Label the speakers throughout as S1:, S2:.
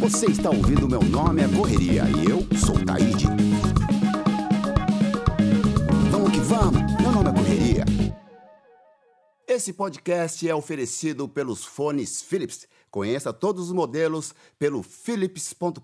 S1: Você está ouvindo Meu Nome é Correria e eu sou Taíde. Vamos que vamos, meu nome é Correria. Esse podcast é oferecido pelos fones Philips. Conheça todos os modelos pelo philips.com.br.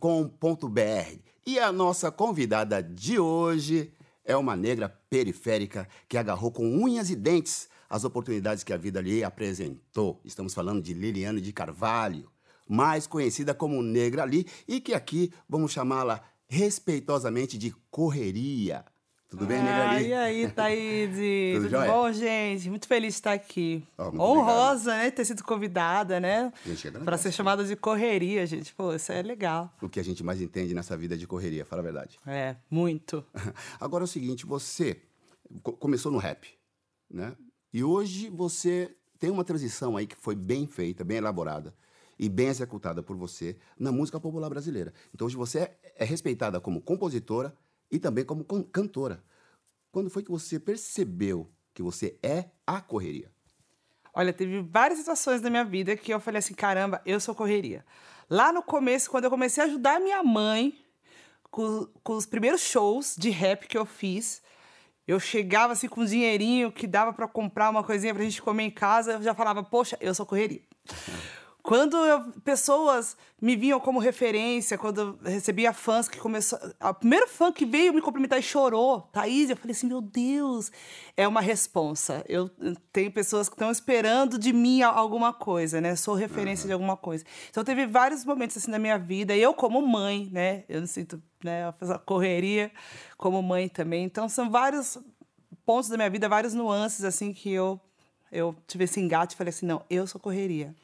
S1: E a nossa convidada de hoje é uma negra periférica que agarrou com unhas e dentes as oportunidades que a vida lhe apresentou. Estamos falando de Liliane de Carvalho, mais conhecida como Negra Ali, e que aqui vamos chamá-la respeitosamente de Correria. Tudo bem, Negra Ali?
S2: E aí, Thaíde?
S1: Tudo
S2: Tudo, bom, gente? Muito feliz de estar aqui.
S1: Muito
S2: Honrosa, né? Ter sido convidada, né? Para ser chamada de correria, gente. Pô, isso é legal.
S1: O que a gente mais entende nessa vida é de correria, fala a verdade.
S2: É, muito.
S1: Agora é o seguinte, você co- começou no rap, né? E hoje você tem uma transição aí que foi bem feita, bem elaborada e bem executada por você na música popular brasileira. Então hoje você é, respeitada como compositora e também como can- cantora. Quando foi que você percebeu que você é a correria?
S2: Olha, teve várias situações na minha vida que eu falei assim, caramba, eu sou correria. Lá no começo, quando eu comecei a ajudar minha mãe com, com os primeiros shows de rap que eu fiz, eu chegava assim com um dinheirinho que dava para comprar uma coisinha pra gente comer em casa, eu já falava, poxa, eu sou correria. Quando eu- pessoas me vinham como referência, quando eu recebia fãs que começou. O primeiro fã que veio me cumprimentar e chorou, Thaís, eu falei assim: meu Deus, é uma responsa. Eu tenho pessoas que estão esperando de mim alguma coisa, né? Sou referência de alguma coisa. Então teve vários momentos assim na minha vida, eu como mãe, né? Eu não sinto né, essa correria como mãe também. Então são vários pontos da minha vida, vários nuances assim que eu, eu tive esse engate e falei assim: não, eu sou correria.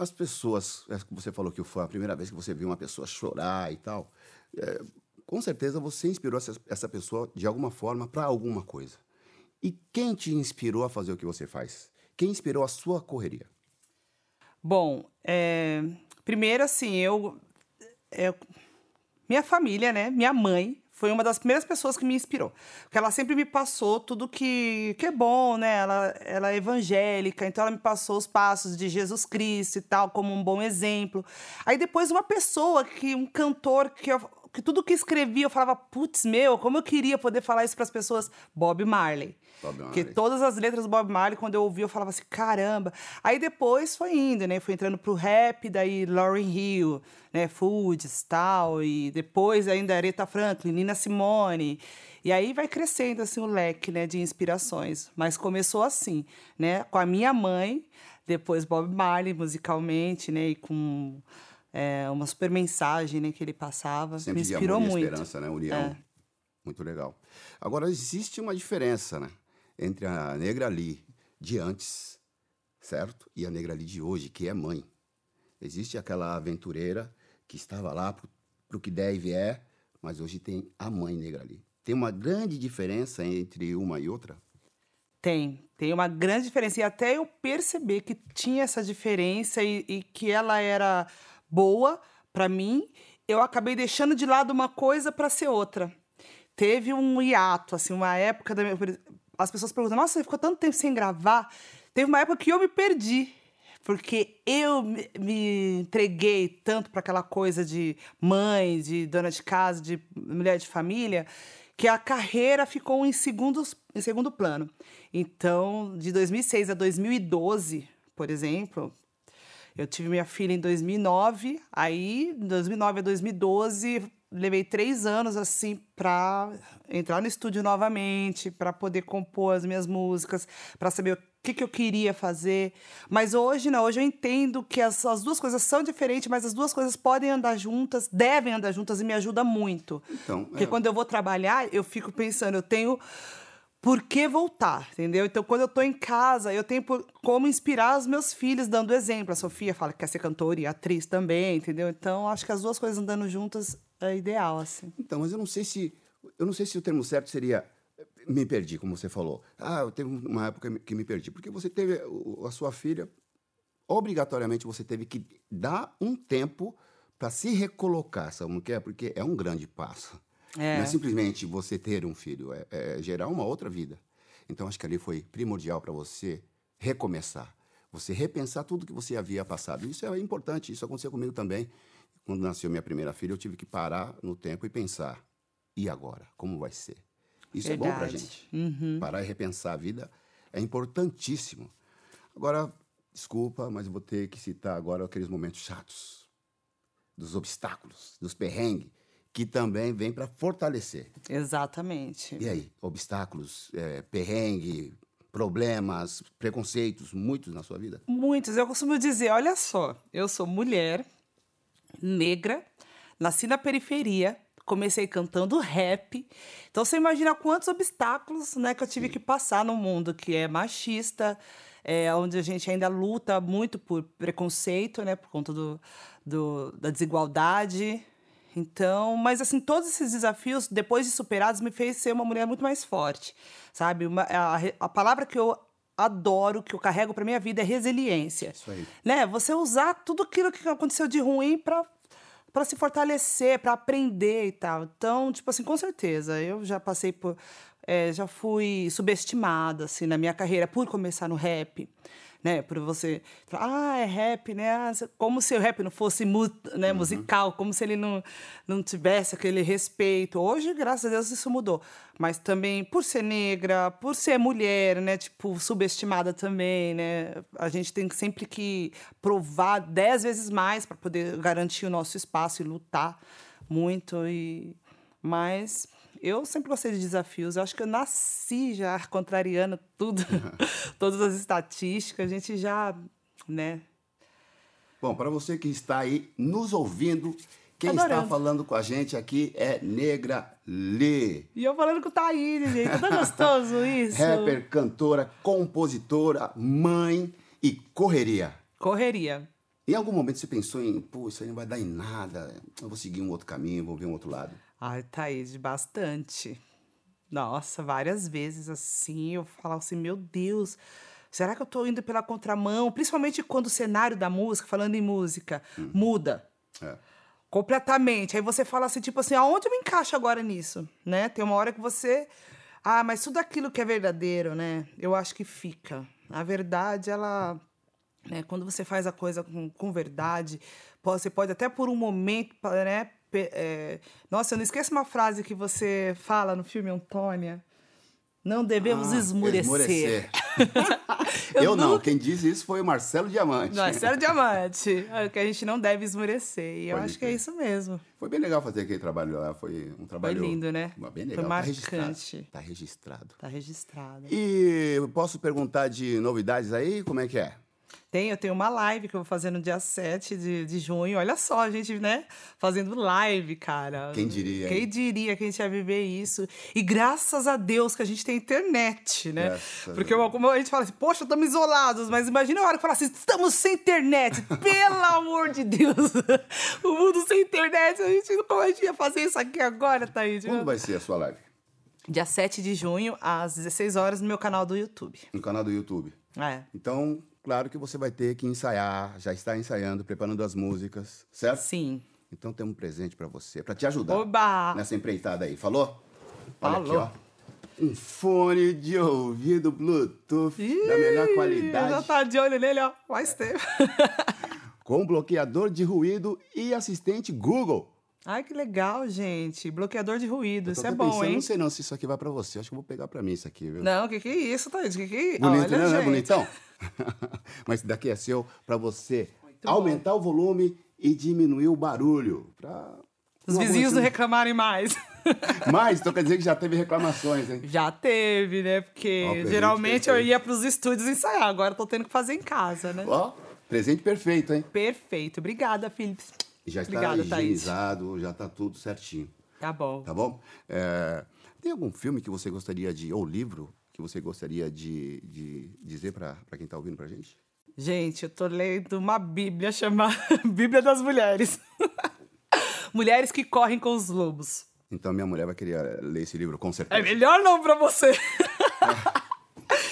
S1: As pessoas, é, você falou que foi a primeira vez que você viu uma pessoa chorar e tal. é, com certeza você inspirou essa, essa pessoa de alguma forma para alguma coisa. E quem te inspirou a fazer o que você faz? Quem inspirou a sua correria?
S2: Bom, é, primeiro assim, eu, eu- Minha família, né? Minha mãe foi uma das primeiras pessoas que me inspirou. Porque ela sempre me passou tudo que, que é bom, né? Ela, ela é evangélica, então ela me passou os passos de Jesus Cristo e tal, como um bom exemplo. Aí depois uma pessoa, que um cantor que eu- que tudo que escrevia eu falava, putz, meu, como eu queria poder falar isso para as pessoas. Bob Marley.
S1: Bob
S2: Porque todas as letras do Bob Marley, quando eu ouvi, eu falava assim, caramba. Aí depois foi indo, né? Foi entrando pro rap, daí Lauryn Hill, né? Foods, tal. E depois ainda Aretha Franklin, Nina Simone. E aí vai crescendo, assim, o leque, né? De inspirações. Mas começou assim, né? Com a minha mãe, depois Bob Marley, musicalmente, né? E com é, uma super mensagem, né? Que ele passava.
S1: Sempre
S2: Me
S1: de
S2: inspirou
S1: amor e
S2: muito.
S1: esperança, né? União.
S2: É.
S1: Muito legal. Agora, existe uma diferença, né? Entre a negra ali de antes, certo? E a negra ali de hoje, que é mãe. Existe aquela aventureira que estava lá pro, pro que der e vier, mas hoje tem a mãe negra ali. Tem uma grande diferença entre uma e outra?
S2: Tem, tem uma grande diferença. E até eu perceber que tinha essa diferença e, e que ela era boa para mim, eu acabei deixando de lado uma coisa para ser outra. Teve um hiato, assim, uma época da minha. As pessoas perguntam, nossa, você ficou tanto tempo sem gravar. Teve uma época que eu me perdi. Porque eu me, entreguei tanto para aquela coisa de mãe, de dona de casa, de mulher de família, que a carreira ficou em, segundos, em segundo plano. Então, de 2006 a 2012, por exemplo, eu tive minha filha em 2009, aí, de 2009 a 2012, levei três anos, assim, para entrar no estúdio novamente, para poder compor as minhas músicas, para saber o que, que eu queria fazer. Mas hoje, não, hoje eu entendo que as, as duas coisas são diferentes, mas as duas coisas podem andar juntas, devem andar juntas e me ajuda muito.
S1: Então,
S2: Porque
S1: é.
S2: quando eu vou trabalhar, eu fico pensando, eu tenho por que voltar, entendeu? Então, quando eu tô em casa, eu tenho por- como inspirar os meus filhos, dando exemplo. A Sofia fala que quer ser cantora e atriz também, entendeu? Então, acho que as duas coisas andando juntas é ideal, assim.
S1: Então, mas eu não sei se eu não sei se o termo certo seria me perdi, como você falou. Ah, eu teve uma época que me perdi, porque você teve a sua filha obrigatoriamente você teve que dar um tempo para se recolocar, sabe o que é? Porque é um grande passo.
S2: É.
S1: Não é simplesmente você ter um filho, é, é gerar uma outra vida. Então acho que ali foi primordial para você recomeçar. Você repensar tudo que você havia passado. Isso é importante, isso aconteceu comigo também. Quando nasceu minha primeira filha, eu tive que parar no tempo e pensar: e agora? Como vai ser? Isso
S2: Verdade.
S1: é bom pra gente. Parar e repensar a vida é importantíssimo. Agora, desculpa, mas vou ter que citar agora aqueles momentos chatos, dos obstáculos, dos perrengues, que também vêm para fortalecer.
S2: Exatamente.
S1: E aí, obstáculos, é, perrengue, problemas, preconceitos, muitos na sua vida?
S2: Muitos. Eu costumo dizer, olha só, eu sou mulher, negra, nasci na periferia, comecei cantando rap. Então você imagina quantos obstáculos, né, que eu tive que passar no mundo que é machista, é, onde a gente ainda luta muito por preconceito, né, por conta do, do, da desigualdade. Então, mas assim, todos esses desafios, depois de superados, me fez ser uma mulher muito mais forte, sabe? Uma, a, a palavra que eu adoro, que eu carrego para minha vida é resiliência.
S1: Isso aí.
S2: Né? Você usar tudo aquilo que aconteceu de ruim para para se fortalecer, para aprender e tal. Então, tipo assim, com certeza, eu já passei por é, já fui subestimada assim na minha carreira por começar no rap, né? Por você, falar, ah, é rap, né? Ah, Como se o rap não fosse né, musical, como se ele não, não tivesse aquele respeito. Hoje, graças a Deus, isso mudou. Mas também por ser negra, por ser mulher, né? Tipo, subestimada também, né? A gente tem sempre que provar dez vezes mais para poder garantir o nosso espaço e lutar muito. E... Mas eu sempre gostei de desafios. Eu acho que eu nasci já contrariando tudo, todas as estatísticas. A gente já, né?
S1: Bom, para você que está aí nos ouvindo, quem
S2: Adorando.
S1: está falando com a gente aqui é Negra Lê.
S2: E eu falando com o Thaís, gente. Tá gostoso isso?
S1: Rapper, cantora, compositora, mãe e correria.
S2: Correria.
S1: Em algum momento você pensou em, pô, isso aí não vai dar em nada, eu vou seguir um outro caminho, vou ver um outro lado.
S2: Ai, Thaís, bastante. Nossa, várias vezes assim, eu falava assim, meu Deus, será que eu tô indo pela contramão? Principalmente quando o cenário da música, falando em música, muda.
S1: É.
S2: Completamente. Aí você fala assim, tipo assim, aonde eu me encaixo agora nisso? Né? Tem uma hora que você. Ah, mas tudo aquilo que é verdadeiro, né? Eu acho que fica. A verdade, ela. Né, quando você faz a coisa com, com verdade, você pode até por um momento, né? É, Nossa, eu não esqueço uma frase que você fala no filme Antônia. Não devemos
S1: Ah,
S2: esmurecer.
S1: eu
S2: Eu
S1: não,
S2: nunca-
S1: quem diz isso foi o Marcelo Diamante.
S2: Sério diamante. É que a gente não deve esmurecer. E eu
S1: Pode
S2: acho que é isso mesmo.
S1: Foi bem legal fazer aquele trabalho lá, foi um trabalho...
S2: lindo, né?
S1: Bem
S2: Foi
S1: legal, tá registrado.
S2: marcante.
S1: Tá registrado.
S2: Tá registrado.
S1: E posso perguntar de novidades aí? Como é que é?
S2: Tem, eu tenho uma live que eu vou fazer no dia 7 de, de junho. Olha só, a gente, né? Fazendo live, cara.
S1: Quem diria,
S2: Quem
S1: hein?
S2: diria que a gente ia viver isso? E graças a Deus que a gente tem internet, né?
S1: Graças a
S2: Porque como a gente fala assim, poxa, estamos isolados, mas imagina a hora que fala assim, estamos sem internet. Pelo amor de Deus! o mundo sem internet, a gente, como a gente ia fazer isso aqui agora, Thaís?
S1: Quando vai ser a sua live?
S2: Dia 7 de junho, às 16 horas, no meu canal do YouTube.
S1: No canal do YouTube.
S2: É.
S1: Então, claro que você vai ter que ensaiar, já está ensaiando, preparando as músicas, certo?
S2: Sim.
S1: Então tem um presente pra você, pra te ajudar
S2: Oba!
S1: nessa empreitada aí. Falou? Olha aqui,
S2: Falou.
S1: ó. Um fone de ouvido Bluetooth da melhor
S2: Ih,
S1: qualidade,
S2: Já tá de olho nele, ó. Faz tempo.
S1: com bloqueador de ruído e assistente Google.
S2: Ai, que legal, gente. Bloqueador de ruído.
S1: Eu
S2: Isso é bom,
S1: pensando,
S2: hein?
S1: Não sei não se isso aqui vai pra você. Acho que eu vou pegar pra mim isso aqui, viu?
S2: Não, o que que é isso, Thaís? O que que é isso?
S1: Bonito,
S2: Olha,
S1: né? Não é bonitão? Mas daqui é seu pra você
S2: bom.
S1: aumentar o volume e diminuir o barulho. Pra...
S2: Os
S1: Não
S2: vizinhos não reclamarem mais.
S1: Mas, então quer dizer que já teve reclamações, hein?
S2: Já teve, né? Porque geralmente eu
S1: perfeito.
S2: ia pros estúdios ensaiar. Agora eu tô tendo que fazer em casa, né?
S1: Ó, presente perfeito, hein?
S2: Perfeito. Obrigada, Philips.
S1: Já está
S2: Obrigada, Thaís.
S1: higienizado, já está tudo certinho,
S2: Tá bom.
S1: tá bom? É, tem algum filme que você gostaria de, ou livro, que você gostaria de, de dizer para quem está ouvindo pra gente?
S2: Gente, eu tô lendo uma bíblia chamada Bíblia das Mulheres. Mulheres que correm com os lobos.
S1: Então minha mulher vai querer ler esse livro, com
S2: É
S1: certeza.
S2: melhor não pra você.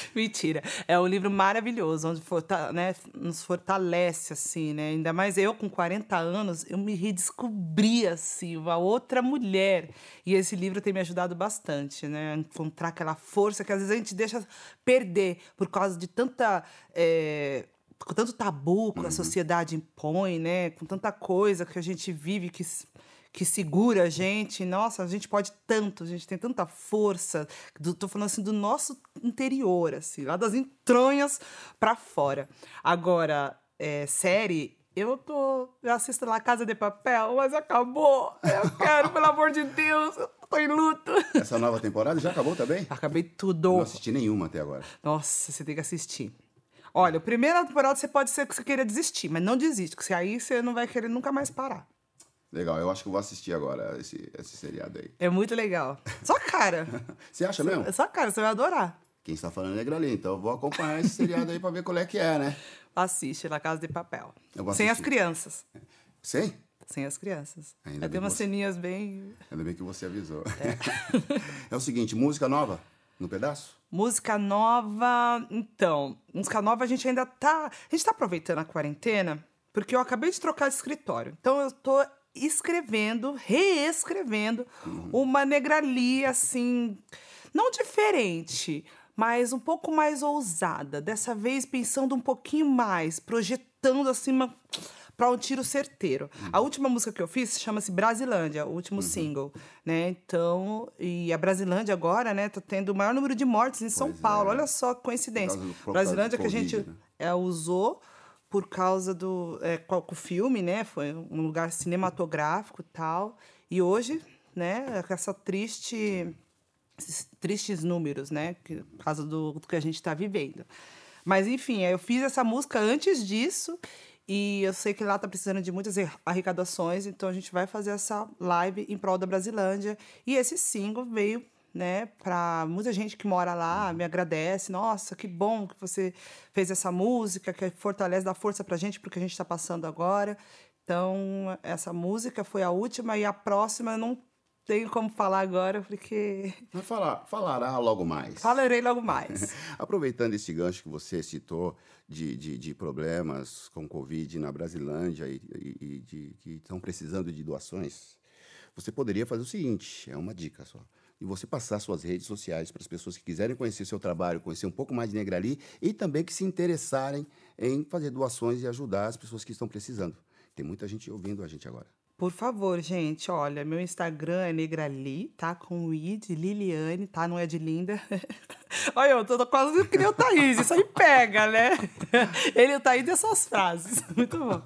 S2: Mentira. É um livro maravilhoso, onde forta, né, nos fortalece, assim, né? Ainda mais eu, com 40 anos, eu me redescobri, assim, uma outra mulher. E esse livro tem me ajudado bastante, né? A encontrar aquela força que às vezes a gente deixa perder por causa de tanta. É, com tanto tabu que a sociedade impõe, né? Com tanta coisa que a gente vive que que segura a gente. Nossa, a gente pode tanto, a gente tem tanta força. Do, tô falando assim do nosso interior, assim, lá das entranhas para fora. Agora, é, série, eu tô. Eu assisto lá Casa de Papel, mas acabou. Eu quero, pelo amor de Deus. Eu tô em luto.
S1: Essa nova temporada já acabou também?
S2: Acabei tudo.
S1: Não assisti nenhuma até agora.
S2: Nossa, você tem que assistir. Olha, a primeira temporada você pode ser que você queira desistir, mas não desiste, porque aí você não vai querer nunca mais parar.
S1: Legal, eu acho que eu vou assistir agora esse, esse seriado aí.
S2: É muito legal. Só cara.
S1: você acha mesmo?
S2: É só cara, você vai adorar.
S1: Quem está falando é Negrali, então eu vou acompanhar esse seriado aí pra ver qual é que é, né?
S2: Assiste La Casa de Papel. Sem as crianças.
S1: Sem?
S2: Sem as crianças.
S1: Ainda
S2: É,
S1: bem
S2: tem umas
S1: você-
S2: ceninhas bem.
S1: Ainda bem que você avisou. É, o seguinte, música nova no pedaço?
S2: Música nova. Então, música nova a gente ainda tá. A gente tá aproveitando a quarentena, porque eu acabei de trocar de escritório. Então eu tô escrevendo, reescrevendo uma negrali assim, não diferente, mas um pouco mais ousada. Dessa vez pensando um pouquinho mais, projetando assim uma para um tiro certeiro. A última música que eu fiz chama-se Brasilândia, o último single, né? Então, e a Brasilândia agora, né, tá tendo o maior número de mortes em São
S1: Pois
S2: Paulo.
S1: é.
S2: Olha só que coincidência. Brasilândia que a gente
S1: né?
S2: é, usou por causa do é, o filme, né? Foi um lugar cinematográfico tal. E hoje, né, essa triste esses tristes números, né? que- Por causa do, do que a gente está vivendo. Mas, enfim, eu fiz essa música antes disso e eu sei que lá tá precisando de muitas arrecadações, então a gente vai fazer essa live em prol da Brasilândia. E esse single veio, né, para muita gente que mora lá, me agradece. Nossa, que bom que você fez essa música, que fortalece, dá força pra gente porque a gente está passando agora. Então, essa música foi a última e a próxima eu não tenho como falar agora porque
S1: Vai falar, falará logo mais.
S2: falarei logo mais.
S1: Aproveitando esse gancho que você citou de, de, de problemas com Covid na Brasilândia e, e- e de, que estão precisando de doações, você poderia fazer o seguinte: é uma dica só. E você passar suas redes sociais para as pessoas que quiserem conhecer seu trabalho, conhecer um pouco mais de Negrali e também que se interessarem em fazer doações e ajudar as pessoas que estão precisando. Tem muita gente ouvindo a gente agora.
S2: Por favor, gente, olha, meu Instagram é Negrali, tá? Com o I de Liliane, tá? Não é de Linda. olha, eu tô quase que nem o Thaís, isso aí pega, né? Ele e o Thaís dessas frases. Muito bom.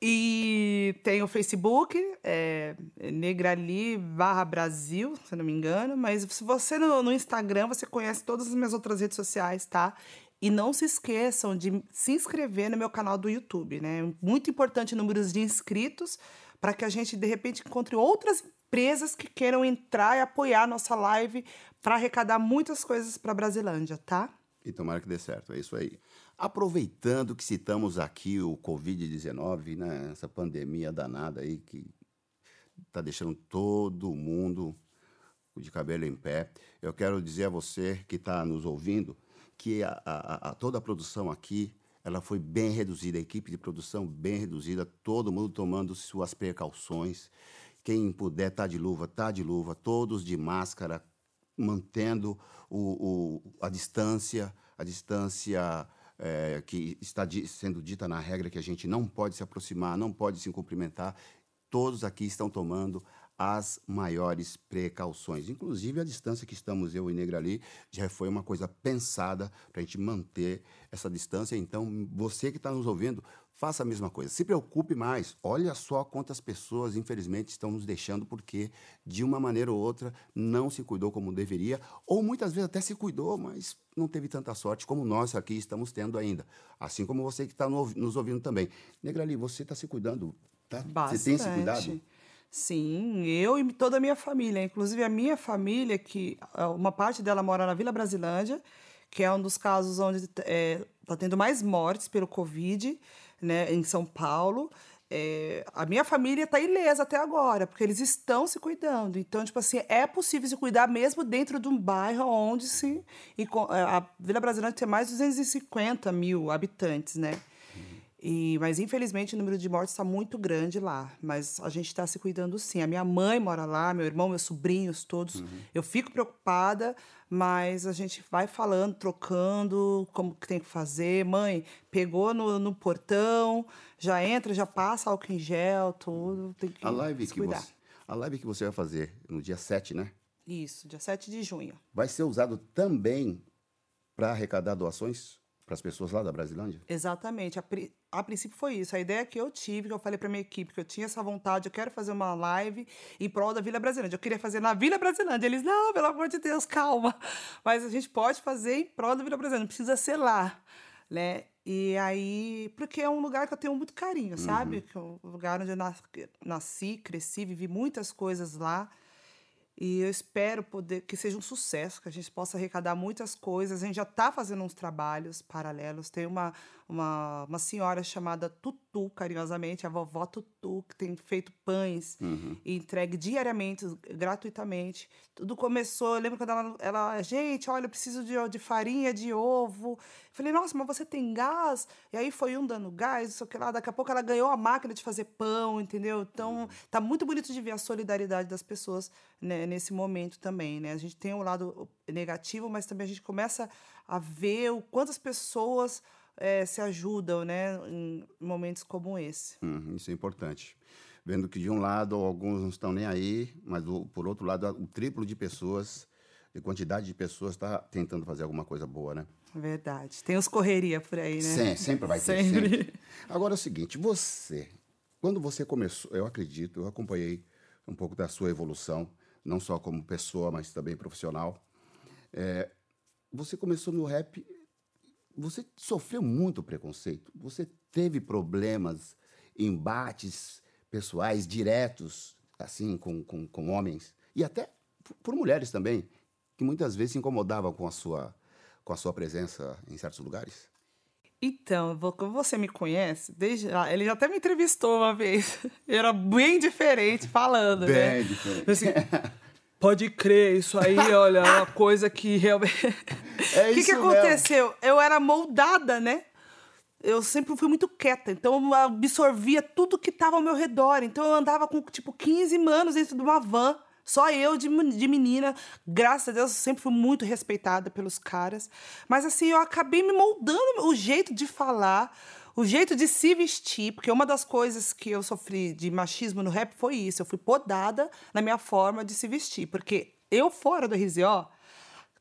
S2: E tem o Facebook, é Negrali barra Brasil, se não me engano. Mas se você no, no Instagram, você conhece todas as minhas outras redes sociais, tá? E não se esqueçam de se inscrever no meu canal do YouTube, né? Muito importante números de inscritos para que a gente, de repente, encontre outras empresas que queiram entrar e apoiar a nossa live para arrecadar muitas coisas para Brasilândia, tá?
S1: E tomara que dê certo, é isso aí. Aproveitando que citamos aqui o Covid-19, né, essa pandemia danada aí que está deixando todo mundo de cabelo em pé, eu quero dizer a você que está nos ouvindo que a, a- a- toda a produção aqui ela foi bem reduzida, a equipe de produção bem reduzida, todo mundo tomando suas precauções. Quem puder tá de luva, tá de luva, todos de máscara, mantendo o, o- a distância, a distância eh, que está di- sendo dita na regra que a gente não pode se aproximar, não pode se cumprimentar. Todos aqui estão tomando as maiores precauções. Inclusive, a distância que estamos eu e Negrali já foi uma coisa pensada para a gente manter essa distância. Então, você que está nos ouvindo, faça a mesma coisa. Se preocupe mais. Olha só quantas pessoas, infelizmente, estão nos deixando porque, de uma maneira ou outra, não se cuidou como deveria, ou muitas vezes até se cuidou, mas não teve tanta sorte como nós aqui estamos tendo ainda. Assim como você que está nos ouvindo também. Negrali, você está se cuidando, tá? Você tem esse cuidado?
S2: Sim, eu e toda a minha família. Inclusive a minha família, que uma parte dela mora na Vila Brasilândia, que é um dos casos onde está tendo mais mortes pelo Covid, né, em São Paulo. é, a minha família está ilesa até agora, porque eles estão se cuidando. Então, tipo assim, é possível se cuidar mesmo dentro de um bairro onde se. E, é, a Vila Brasileira tem mais de 250 mil habitantes, né? E, mas infelizmente o número de mortes está muito grande lá. Mas a gente está se cuidando sim. A minha mãe mora lá, meu irmão, meus sobrinhos, todos. Uhum. Eu fico preocupada, mas a gente vai falando, trocando como que tem que fazer. Mãe, pegou no, no portão, já entra, já passa álcool em gel, tudo. Tem que
S1: a live
S2: se cuidar.
S1: Que você, a live que você vai fazer no dia 7, né?
S2: Isso, dia 7 de junho.
S1: Vai ser usado também para arrecadar doações para as pessoas lá da Brasilândia?
S2: Exatamente. A, a, princípio foi isso. A ideia que eu tive, que eu falei para minha equipe, que eu tinha essa vontade, eu quero fazer uma live em prol da Vila Brasilândia. Eu queria fazer na Vila Brasilândia. Eles, não, pelo amor de Deus, calma. Mas a gente pode fazer em prol da Vila Brasilândia, não precisa ser lá, né? E aí, porque é um lugar que eu tenho muito carinho, sabe? Uhum. Que é um lugar onde eu nasci, cresci, vivi muitas coisas lá. E eu espero poder que seja um sucesso, que a gente possa arrecadar muitas coisas. A gente já está fazendo uns trabalhos paralelos. Tem uma, uma, uma senhora chamada Tutu, carinhosamente, a vovó Tutu, que tem feito pães uhum. e entregue diariamente, gratuitamente. Tudo começou, eu lembro quando ela, ela gente, olha, eu preciso de, de farinha, de ovo. falei, nossa, mas você tem gás? E aí foi um dando gás, isso que lá. Daqui a pouco ela ganhou a máquina de fazer pão, entendeu? Então, uhum. tá muito bonito de ver a solidariedade das pessoas né, nesse momento também, né? A gente tem um lado negativo, mas também a gente começa a ver o quantas pessoas é, se ajudam, né, em momentos como esse.
S1: Hum, isso é importante. Vendo que de um lado alguns não estão nem aí, mas do, por outro lado o triplo de pessoas, de quantidade de pessoas está tentando fazer alguma coisa boa, né?
S2: Verdade. Tem os correria por aí, né?
S1: Sim, sempre vai ter. Sempre. sempre. Agora é o seguinte, você, quando você começou, eu acredito, eu acompanhei um pouco da sua evolução, não só como pessoa, mas também profissional. É, você começou no rap você sofreu muito preconceito, você teve problemas, embates pessoais diretos, assim, com, com, com homens, e até por mulheres também, que muitas vezes se incomodavam com a sua, com a sua presença em certos lugares?
S2: Então, você me conhece, desde ele já até me entrevistou uma vez. Era bem diferente falando,
S1: bem
S2: né?
S1: Bem diferente. Assim,
S2: Pode crer, isso aí, olha, é uma coisa que realmente.
S1: É
S2: o que, que aconteceu? Mesmo. Eu era moldada, né? Eu sempre fui muito quieta, então eu absorvia tudo que estava ao meu redor. Então eu andava com, tipo, 15 anos dentro de uma van, só eu de, de menina. Graças a Deus, eu sempre fui muito respeitada pelos caras. Mas assim, eu acabei me moldando o jeito de falar, o jeito de se vestir, porque uma das coisas que eu sofri de machismo no rap foi isso. Eu fui podada na minha forma de se vestir, porque eu fora do RZO,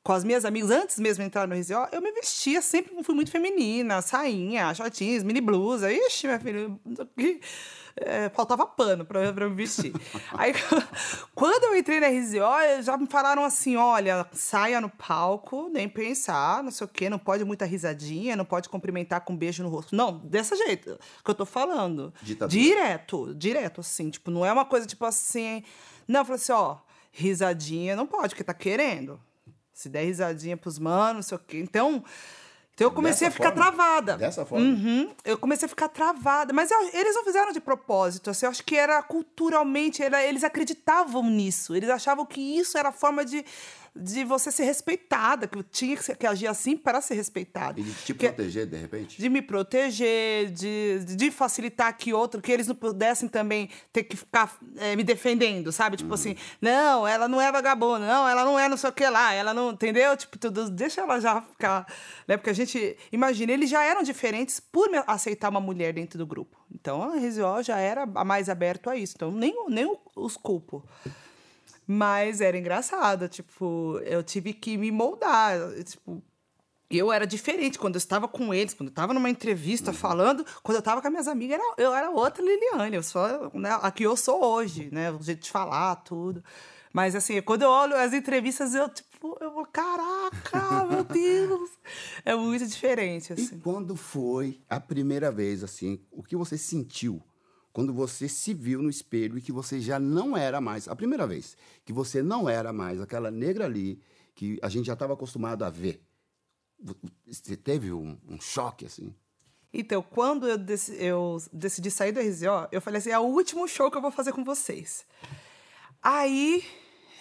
S2: com as minhas amigas, antes mesmo de entrar no RZO, eu me vestia sempre, fui muito feminina, sainha, shortinhos, mini blusa. Ixi, minha filha, é, faltava pano para eu me vestir. Aí, quando eu entrei na RZO, já me falaram assim: olha, saia no palco, nem pensar, não sei o quê, não pode muita risadinha, não pode cumprimentar com um beijo no rosto. Não, desse jeito que eu tô falando.
S1: Ditadura.
S2: Direto, direto, assim. Tipo, não é uma coisa tipo assim. Não, eu falei assim: ó, risadinha não pode, porque tá querendo. Se der risadinha pros manos, não sei o quê. Então. Então eu comecei
S1: Dessa
S2: a ficar
S1: forma?
S2: travada.
S1: Dessa forma?
S2: Uhum. Eu comecei a ficar travada. Mas eu, eles não fizeram de propósito. Assim, eu acho que era culturalmente, era, eles acreditavam nisso. Eles achavam que isso era a forma de, de você ser respeitada, que eu tinha que, que agir assim para ser respeitada.
S1: E de te proteger, de repente?
S2: De me proteger, de, de facilitar que outro, que eles não pudessem também ter que ficar é, me defendendo, sabe? Tipo uhum. assim, não, ela não é vagabunda, não, ela não é não sei o que lá, ela não, entendeu? Tipo, tudo, deixa ela já ficar, né? Porque a gente, imagina, eles já eram diferentes por aceitar uma mulher dentro do grupo. Então, a RZO já era mais aberto a isso. Então, nem, nem os culpo. Mas era engraçado, tipo, eu tive que me moldar. Tipo, eu era diferente quando eu estava com eles, quando eu estava numa entrevista uhum. falando, quando eu estava com as minhas amigas, era, eu era outra Liliane, eu sou né, a que eu sou hoje, né? O jeito de falar, tudo. Mas assim, quando eu olho as entrevistas, eu tipo, eu vou, caraca, meu Deus! É muito diferente, assim.
S1: E quando foi a primeira vez, assim, o que você sentiu quando você se viu no espelho e que você já não era mais, a primeira vez, que você não era mais aquela negra ali que a gente já estava acostumado a ver. Você teve um, um choque, assim?
S2: Então, quando eu, dec eu decidi sair do RZO, eu falei assim: é o último show que eu vou fazer com vocês. Aí,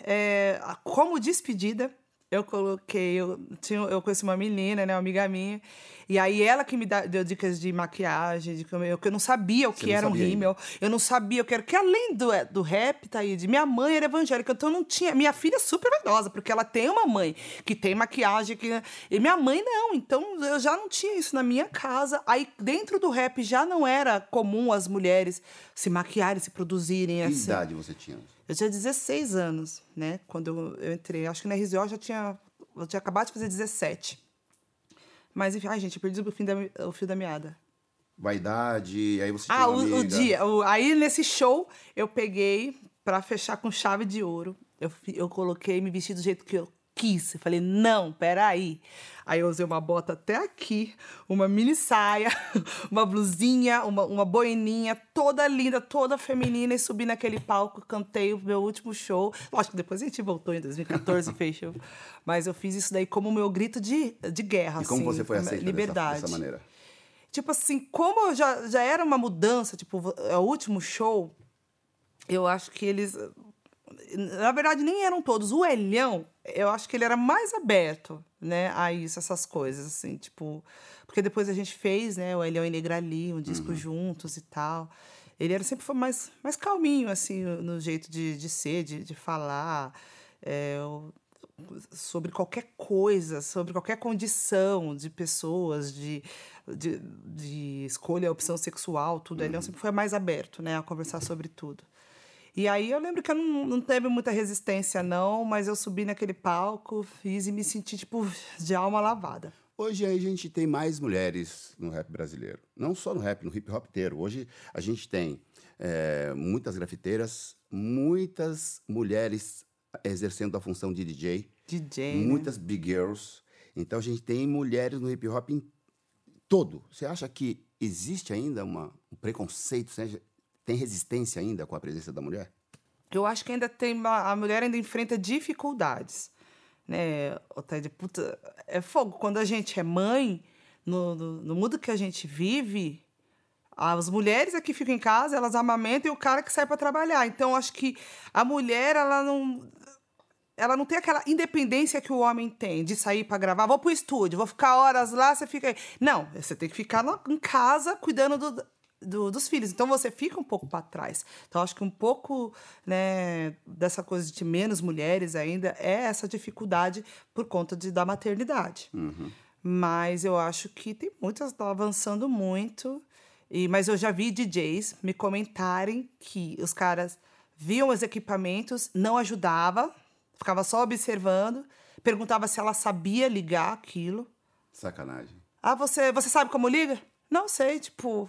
S2: é, como despedida, eu coloquei, eu, tinha, eu conheci uma menina, né, uma amiga minha, e aí ela que me deu dicas de maquiagem, de que eu, que eu não sabia o que era um rímel, eu não sabia, eu quero que além do, do rap, tá aí, de minha mãe era evangélica, então eu não tinha, minha filha é super vaidosa, porque ela tem uma mãe que tem maquiagem, que, e minha mãe não, então eu já não tinha isso na minha casa, aí dentro do rap já não era comum as mulheres se maquiarem, se produzirem,
S1: Que
S2: assim.
S1: idade você tinha?
S2: Eu tinha 16 anos, né? Quando eu, entrei. Acho que na RZO eu já tinha. Eu tinha acabado de fazer 17. Mas, enfim, ai, gente, eu perdi o, fim da, o fio da meada.
S1: Vaidade, aí você
S2: Ah, o, o dia. o- aí, nesse show, eu peguei pra fechar com chave de ouro. Eu, eu coloquei, me vesti do jeito que eu quis. Eu falei, não, peraí. Aí eu usei uma bota até aqui, uma mini saia, uma blusinha, uma, uma boininha, toda linda, toda feminina, e subi naquele palco, cantei o meu último show. Lógico que depois a gente voltou em 2014 e fez show. Mas eu fiz isso daí como meu grito de, de guerra,
S1: E como
S2: assim,
S1: você foi aceita dessa-
S2: liberdade.
S1: dessa maneira?
S2: Tipo assim, como eu já, já era uma mudança, tipo, é o último show, eu acho que eles. Na verdade, nem eram todos. O Elhão, eu acho que ele era mais aberto, né, a isso, essas coisas, assim, tipo. Porque depois a gente fez, né, o Elhão e Negrali, um disco juntos e tal. Ele era, sempre foi mais, mais calminho, assim, no jeito de, de ser, de, de falar. É, sobre qualquer coisa, sobre qualquer condição de pessoas, de, de, de escolha, opção sexual, tudo. Ele sempre foi mais aberto, né, a conversar sobre tudo. E aí eu lembro que eu não, não teve muita resistência, não, mas eu subi naquele palco, fiz e me senti, tipo, de alma lavada.
S1: Hoje a gente tem mais mulheres no rap brasileiro. Não só no rap, no hip hop inteiro. Hoje a gente tem eh, muitas grafiteiras, muitas mulheres exercendo a função de DJ,
S2: DJ, né?
S1: muitas big girls. Então a gente tem mulheres no hip hop em todo. Você acha que existe ainda uma, um preconceito? Tem resistência ainda com a presença da mulher?
S2: Eu acho que ainda tem uma, a mulher ainda enfrenta dificuldades, né? Otélia, puta, é fogo. Quando a gente é mãe, no, no, no mundo que a gente vive, as mulheres é que ficam em casa, elas amamentam e o cara que sai para trabalhar. Então, acho que a mulher, ela não ela não tem aquela independência que o homem tem de sair para gravar. Vou pro estúdio, vou ficar horas lá, você fica aí. Não, você tem que ficar em casa cuidando do, do- dos filhos. Então você fica um pouco para trás. Então acho que um pouco né, dessa coisa de menos mulheres ainda é essa dificuldade por conta de, da maternidade. Mas eu acho que tem muitas estão avançando muito. E, mas eu já vi DJs me comentarem que os caras viam os equipamentos, não ajudava, ficava só observando, perguntava se ela sabia ligar aquilo.
S1: Sacanagem.
S2: Ah, você, você sabe como liga? Não sei, tipo,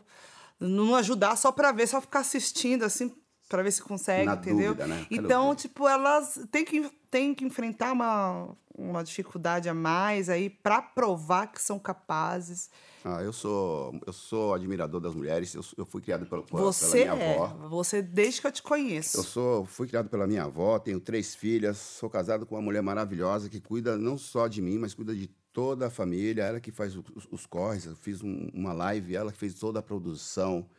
S2: não ajudar só pra ver, só ficar assistindo assim, pra ver se consegue,
S1: Na
S2: entendeu?
S1: dúvida, né?
S2: Então, tipo, elas têm que, têm que enfrentar uma, uma dificuldade a mais aí pra provar que são capazes.
S1: Ah, eu sou eu sou admirador das mulheres. Eu, eu fui criado pela, pela
S2: Você
S1: minha
S2: é,
S1: avó.
S2: você desde que eu te conheço.
S1: Eu sou, fui criado pela minha avó, tenho três filhas, sou casado com uma mulher maravilhosa que cuida não só de mim, mas cuida de toda a família. Ela que faz os, os corres. Eu fiz um- uma live, ela que fez toda a produção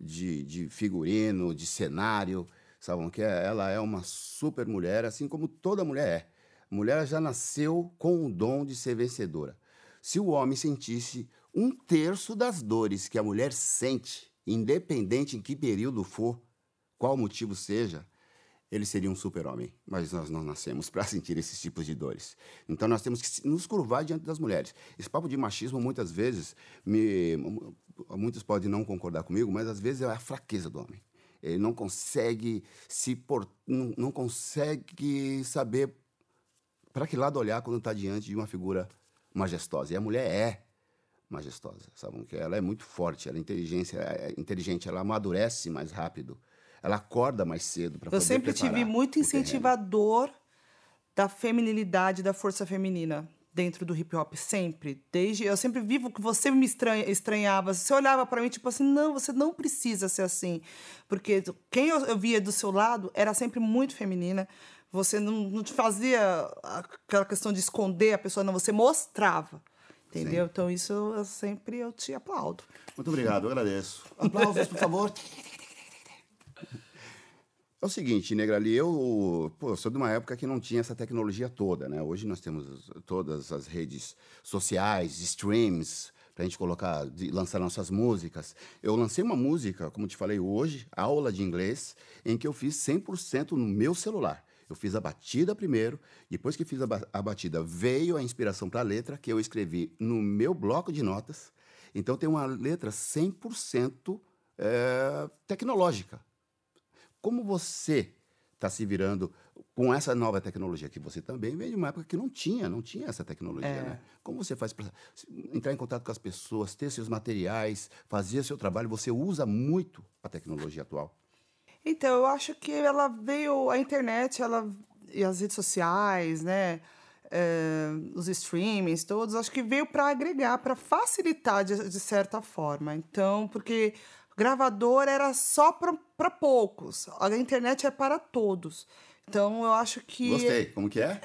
S1: de, de figurino, de cenário. Sabe que é? ela é uma super mulher, assim como toda mulher é. Mulher já nasceu com o dom de ser vencedora. Se o homem sentisse um terço das dores que a mulher sente, independente em que período for, qual motivo seja, ele seria um super-homem. Mas nós não nascemos para sentir esses tipos de dores. Então nós temos que nos curvar diante das mulheres. Esse papo de machismo, muitas vezes, me, muitos podem não concordar comigo, mas às vezes é a fraqueza do homem. Ele não consegue se por, não, consegue saber para que lado olhar quando está diante de uma figura majestosa. E a mulher é majestosa, sabe? Ela é muito forte, ela é inteligente, é inteligente, ela amadurece mais rápido, ela acorda mais cedo para
S2: Eu
S1: poder
S2: sempre tive muito incentivador da feminilidade, da força feminina dentro do hip hop, sempre. Desde eu sempre vivo que você me estranha, estranhava, você olhava para mim tipo assim, não, você não precisa ser assim, porque quem eu, eu via do seu lado era sempre muito feminina. Você não, não te fazia aquela questão de esconder a pessoa, não, você mostrava. Entendeu? Sim. Então isso eu sempre eu te aplaudo.
S1: Muito obrigado, eu agradeço. Aplausos, por favor. É o seguinte, Negrali, eu pô, sou de uma época que não tinha essa tecnologia toda, né? Hoje nós temos todas as redes sociais, streams, para a gente colocar, lançar nossas músicas. Eu lancei uma música, como te falei hoje, aula de inglês, em que eu fiz 100% no meu celular. Eu fiz a batida primeiro, depois que fiz a, ba a batida, veio a inspiração para a letra, que eu escrevi no meu bloco de notas. Então tem uma letra 100% é, tecnológica. Como você está se virando com essa nova tecnologia que você também veio de uma época que não tinha, não tinha essa tecnologia, é. né? Como você faz para entrar em contato com as pessoas, ter seus materiais, fazer seu trabalho? Você usa muito a tecnologia atual?
S2: Então, eu acho que ela veio, a internet, ela e as redes sociais, né? É, os streamings todos, acho que veio para agregar, para facilitar de, de certa forma. Então, porque gravador era só para poucos, a internet é para todos. Então eu acho que.
S1: Gostei. Como que é?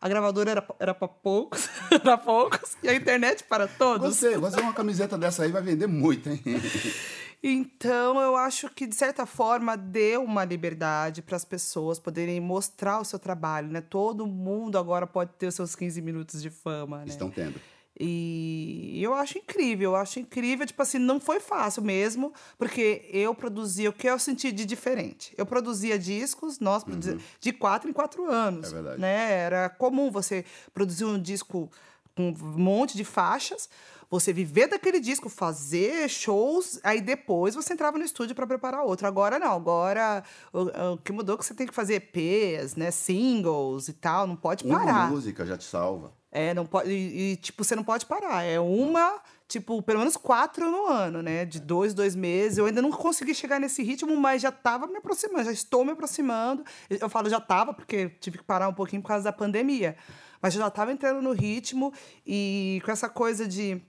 S2: A gravadora era, era para poucos, para poucos, e a internet para todos.
S1: Você, você uma camiseta dessa aí vai vender muito, hein?
S2: Então, eu acho que, de certa forma, deu uma liberdade para as pessoas poderem mostrar o seu trabalho, né? Todo mundo agora pode ter os seus 15 minutos de fama, né?
S1: Estão tendo.
S2: E eu acho incrível, eu acho incrível, tipo assim, não foi fácil mesmo, porque eu produzia o que eu senti de diferente. Eu produzia discos, nós uhum. de quatro em quatro anos. É verdade. Né? Era comum você produzir um disco com um monte de faixas, você viver daquele disco, fazer shows, aí depois você entrava no estúdio para preparar outro. Agora não, agora o, o, que mudou é que você tem que fazer EPs, né, singles e tal, não pode parar.
S1: Uma música já te salva.
S2: É, não pode. E, e, tipo, você não pode parar. É uma, tipo, pelo menos quatro no ano, né? De dois, dois meses. Eu ainda não consegui chegar nesse ritmo, mas já estava me aproximando, já estou me aproximando. Eu falo já estava, porque tive que parar um pouquinho por causa da pandemia. Mas já estava entrando no ritmo e com essa coisa de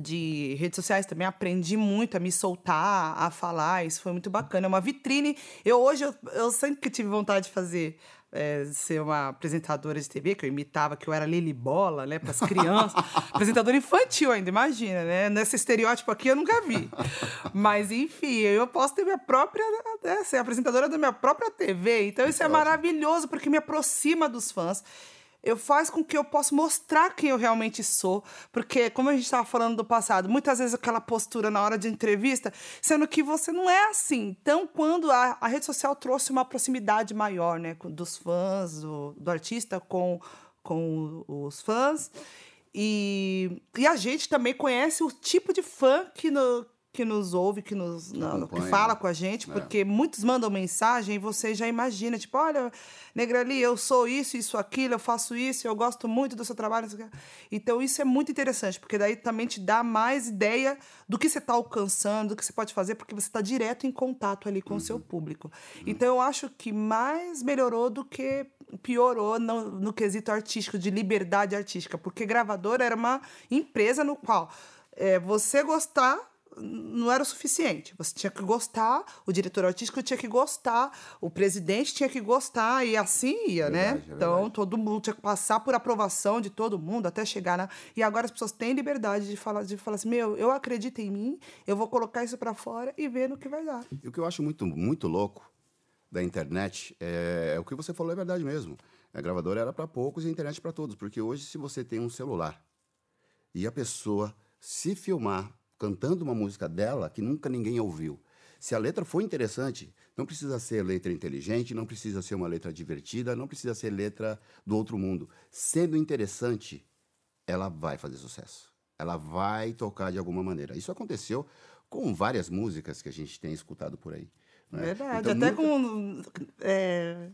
S2: de redes sociais também aprendi muito a me soltar, a falar, isso foi muito bacana. É uma vitrine. Eu hoje eu, eu sempre tive vontade de fazer é, ser uma apresentadora de TV, que eu imitava, que eu era Lili Bola, né, para as crianças. apresentadora infantil ainda, imagina, né? Nesse estereótipo aqui eu nunca vi. Mas, enfim, eu posso ter minha própria. Né, ser apresentadora da minha própria TV. Então, isso é maravilhoso, porque me aproxima dos fãs eu faz com que eu possa mostrar quem eu realmente sou, porque como a gente estava falando do passado, muitas vezes aquela postura na hora de entrevista, sendo que você não é assim. Então, quando a, a rede social trouxe uma proximidade maior, né, dos fãs do, do artista com com os fãs e, e a gente também conhece o tipo de fã que, no, que nos ouve, que nos não, que fala com a gente, é. porque é. muitos mandam mensagem e você já imagina, tipo, olha, Negrali, eu sou isso, isso, aquilo, eu faço isso, eu gosto muito do seu trabalho. Então, isso é muito interessante, porque daí também te dá mais ideia do que você está alcançando, do que você pode fazer, porque você está direto em contato ali com uhum. o seu público. Uhum. Então, eu acho que mais melhorou do que piorou no, no quesito artístico, de liberdade artística, porque gravadora era uma empresa no qual é, você gostar não era o suficiente. Você tinha que gostar, o diretor artístico tinha que gostar, o presidente tinha que gostar, e assim ia, né? verdade, né? É então, todo mundo tinha que passar por aprovação de todo mundo até chegar na. E agora as pessoas têm liberdade de falar, de falar assim: meu, eu acredito em mim, eu vou colocar isso para fora e ver no que vai dar.
S1: E o que eu acho muito, muito louco da internet é, é o que você falou, é verdade mesmo. A gravadora era para poucos e a internet para todos, porque hoje, se você tem um celular e a pessoa se filmar cantando uma música dela que nunca ninguém ouviu. Se a letra for interessante, não precisa ser letra inteligente, não precisa ser uma letra divertida, não precisa ser letra do outro mundo. Sendo interessante, ela vai fazer sucesso. Ela vai tocar de alguma maneira. Isso aconteceu com várias músicas que a gente tem escutado por aí.
S2: Né? Verdade, então, até com é,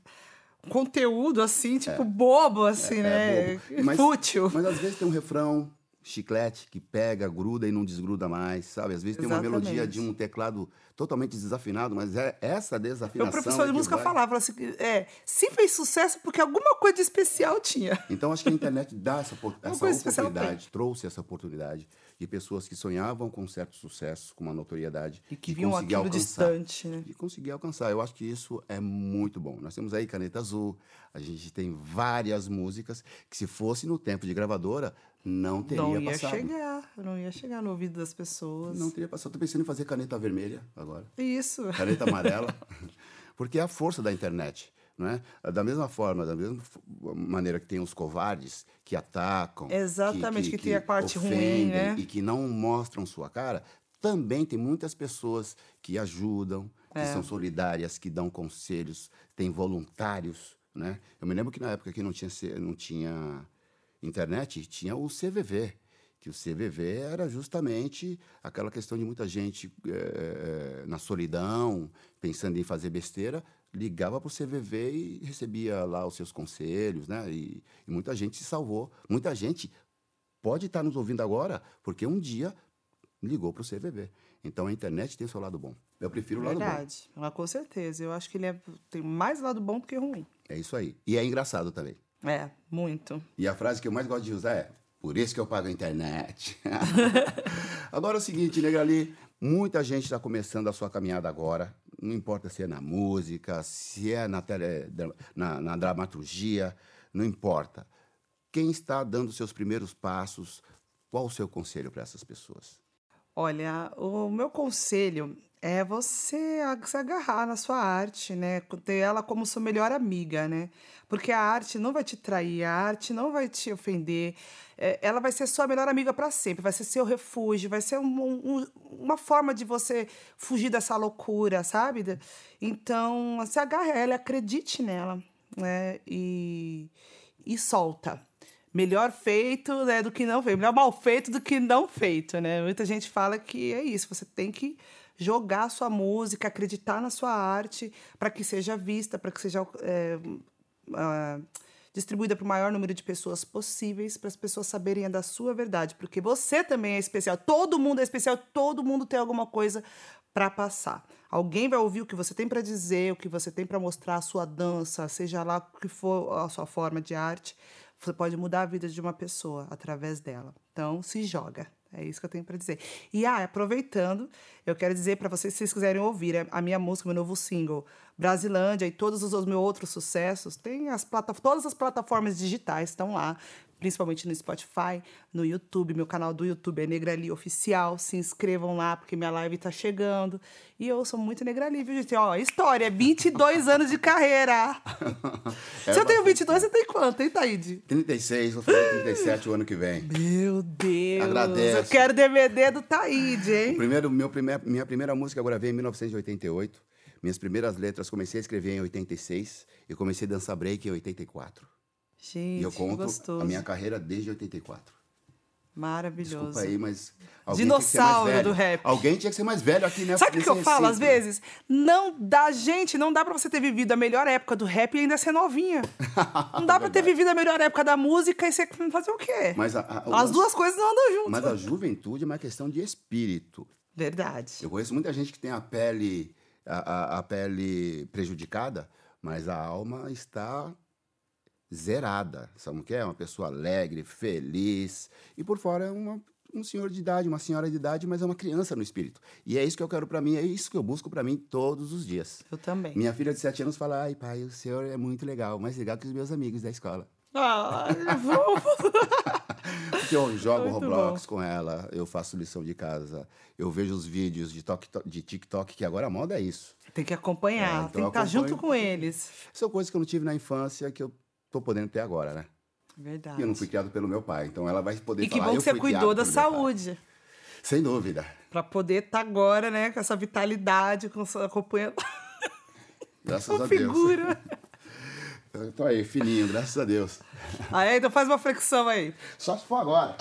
S2: conteúdo assim, tipo é, bobo, assim, é, né? Bobo. Mas, Fútil.
S1: Mas às vezes tem um refrão chiclete que pega, gruda e não desgruda mais, sabe? Às vezes Exatamente. tem uma melodia de um teclado totalmente desafinado, mas é essa desafinação.
S2: O professor
S1: de
S2: é música
S1: vai...
S2: falava assim, é, se fez sucesso porque alguma coisa de especial tinha.
S1: Então acho que a internet dá essa, essa oportunidade, trouxe essa oportunidade de pessoas que sonhavam com certo sucesso, com uma notoriedade
S2: e que viam aquilo alcançar, distante, né?
S1: De conseguir alcançar. Eu acho que isso é muito bom. Nós temos aí Caneta Azul, a gente tem várias músicas que se fosse no tempo de gravadora, não teria
S2: não ia
S1: passado.
S2: chegar, não ia chegar no ouvido das pessoas.
S1: Não teria passado. Estou pensando em fazer caneta vermelha agora.
S2: Isso.
S1: Caneta amarela. Porque é a força da internet. Não é? Da mesma forma, da mesma maneira que tem os covardes que atacam,
S2: Exatamente, que tem a parte ruim, né?
S1: E que não mostram sua cara, também tem muitas pessoas que ajudam, que
S2: É.
S1: são solidárias, que dão conselhos, tem voluntários. Né? Eu me lembro que na época que não tinha, não tinha internet, tinha o CVV, que o CVV era justamente aquela questão de muita gente eh, na solidão, pensando em fazer besteira, ligava para o CVV e recebia lá os seus conselhos, né? E, e muita gente se salvou. Muita gente pode estar nos ouvindo agora, porque um dia ligou para o CVV. Então a internet tem o seu lado bom. Eu prefiro o lado bom.
S2: Verdade. Mas com certeza. Eu acho que ele é- tem mais lado bom do que ruim.
S1: É isso aí. E é engraçado também.
S2: É, muito.
S1: E a frase que eu mais gosto de usar é: por isso que eu pago a internet. agora é o seguinte, Negrali, muita gente está começando a sua caminhada agora. Não importa se é na música, se é na, tele, na, na dramaturgia, não importa. Quem está dando seus primeiros passos, qual o seu conselho para essas pessoas?
S2: Olha, o meu conselho é você se agarrar na sua arte, né? Ter ela como sua melhor amiga, né? Porque a arte não vai te trair, a arte não vai te ofender. É, ela vai ser sua melhor amiga para sempre, vai ser seu refúgio, vai ser um- um- uma forma de você fugir dessa loucura, sabe? Então, se agarre a ela, acredite nela, né? E, e solta. Melhor feito né, do que não feito. Melhor mal feito do que não feito, né? Muita gente fala que é isso. Você tem que jogar sua música, acreditar na sua arte para que seja vista, para que seja é, ah, distribuída para o maior número de pessoas possíveis, para as pessoas saberem da sua verdade. Porque você também é especial. Todo mundo é especial. Todo mundo tem alguma coisa para passar. Alguém vai ouvir o que você tem para dizer, o que você tem para mostrar, a sua dança, seja lá o que for a sua forma de arte. Você pode mudar a vida de uma pessoa através dela. Então, se joga. É isso que eu tenho para dizer. E ah, aproveitando, eu quero dizer para vocês, se vocês quiserem ouvir a- a minha música, meu novo single, Brasilândia e todos os meus outros sucessos, tem as todas as plataformas digitais estão lá, principalmente no Spotify, no YouTube. Meu canal do YouTube é Negrali Oficial. Se inscrevam lá, porque minha live tá chegando. E eu sou muito Negrali, viu, gente? Ó, história, 22 anos de carreira.
S1: É
S2: Se eu tenho 22, você tem quanto, hein, Taíde?
S1: 36, vou fazer 37 o ano que vem.
S2: Meu Deus!
S1: Agradeço.
S2: Eu quero DVD do Taíde,
S1: O
S2: hein?
S1: primeiro, meu primeir, minha primeira música eu gravei em 1988. Minhas primeiras letras comecei a escrever em 86 e comecei a dançar break em 84.
S2: Gente,
S1: e eu conto
S2: gostoso.
S1: a minha carreira desde 84.
S2: Maravilhoso.
S1: Desculpa aí, mas.
S2: Dinossauro do rap.
S1: Alguém tinha que ser mais velho aqui nessa
S2: Sabe o que eu falo às vezes? Não dá, gente, não dá pra você ter vivido a melhor época do rap e ainda ser novinha. Não dá pra ter vivido a melhor época da música e você fazer o quê?
S1: Mas a- a-
S2: As duas coisas não andam juntas.
S1: Mas a juventude é uma questão de espírito.
S2: Verdade.
S1: Eu conheço muita gente que tem a pele, a, a- a pele prejudicada, mas a alma está zerada. Sabe o que é? Uma pessoa alegre, feliz. E por fora é uma- um senhor de idade, uma senhora de idade, mas é uma criança no espírito. E é isso que eu quero para mim, é isso que eu busco para mim todos os dias.
S2: Eu também.
S1: Minha filha de sete anos fala: ai, pai, o senhor é muito legal, mais legal que os meus amigos da escola.
S2: Ai, vamos.
S1: Porque eu jogo
S2: Muito
S1: Roblox com ela, eu faço lição de casa, eu vejo os vídeos de, tok- de TikTok, que agora a moda é isso.
S2: Tem que acompanhar,
S1: É, então
S2: tem que estar
S1: acompanho.
S2: junto com eles.
S1: São coisas que eu não tive na infância que eu tô podendo ter agora, né?
S2: Verdade.
S1: E eu não fui criado pelo meu pai, então ela vai poder
S2: E que
S1: falar.
S2: bom
S1: "Eu
S2: que você cuidou da
S1: pelo meu pai."
S2: saúde.
S1: Sem dúvida.
S2: Pra poder estar agora, né, com essa vitalidade, com essa acompanhando
S1: Graças
S2: a
S1: a Deus.
S2: figura.
S1: Eu tô aí, fininho, graças a Deus.
S2: Aí, então faz uma flexão aí.
S1: Só se for agora.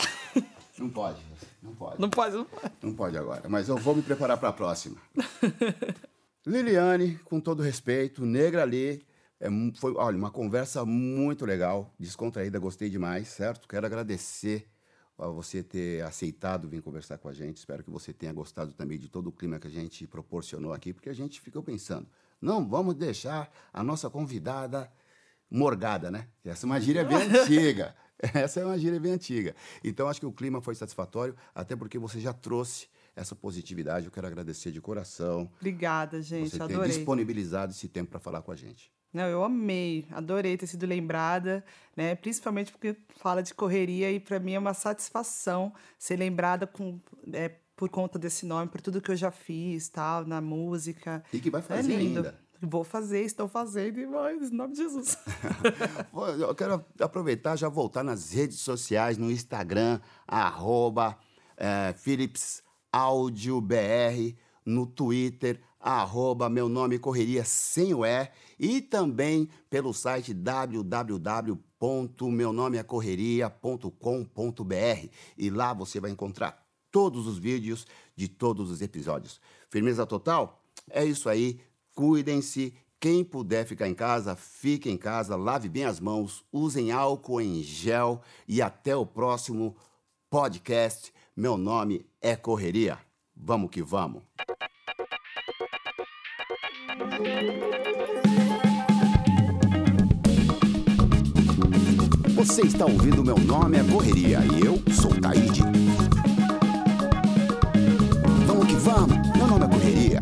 S1: Não pode, não pode.
S2: Não pode, não pode.
S1: Não pode agora, mas eu vou me preparar para a próxima. Liliane, com todo respeito, negra ali, é, foi, olha, uma conversa muito legal, descontraída, gostei demais, certo? Quero agradecer a você ter aceitado vir conversar com a gente. Espero que você tenha gostado também de todo o clima que a gente proporcionou aqui, porque a gente ficou pensando, não vamos deixar a nossa convidada morgada, né? Essa é uma gíria bem antiga. Essa é uma gíria bem antiga. Então, acho que o clima foi satisfatório, até porque você já trouxe essa positividade. Eu quero agradecer de coração
S2: Obrigada, gente.
S1: você ter
S2: adorei.
S1: disponibilizado esse tempo para falar com a gente.
S2: Não, eu amei, adorei ter sido lembrada, né? Principalmente porque fala de correria e para mim é uma satisfação ser lembrada com, é, por conta desse nome, por tudo que eu já fiz, tal, na música.
S1: E que vai é fazer é ainda.
S2: Vou fazer, estou fazendo, e vai, em nome de Jesus.
S1: eu quero aproveitar já voltar nas redes sociais, no Instagram, arroba é, Philips Áudio BR, no Twitter, arroba meu nome correria sem o E e também pelo site www.meunomeacorreria.com.br e lá você vai encontrar todos os vídeos de todos os episódios. Firmeza total? É isso aí. Cuidem-se. Quem puder ficar em casa, fique em casa, lave bem as mãos, usem álcool em gel e até o próximo podcast. Meu nome é Correria. Vamos que vamos. Você está ouvindo Meu Nome é Correria e eu sou Taíde. Vamos que vamos, meu nome é Correria.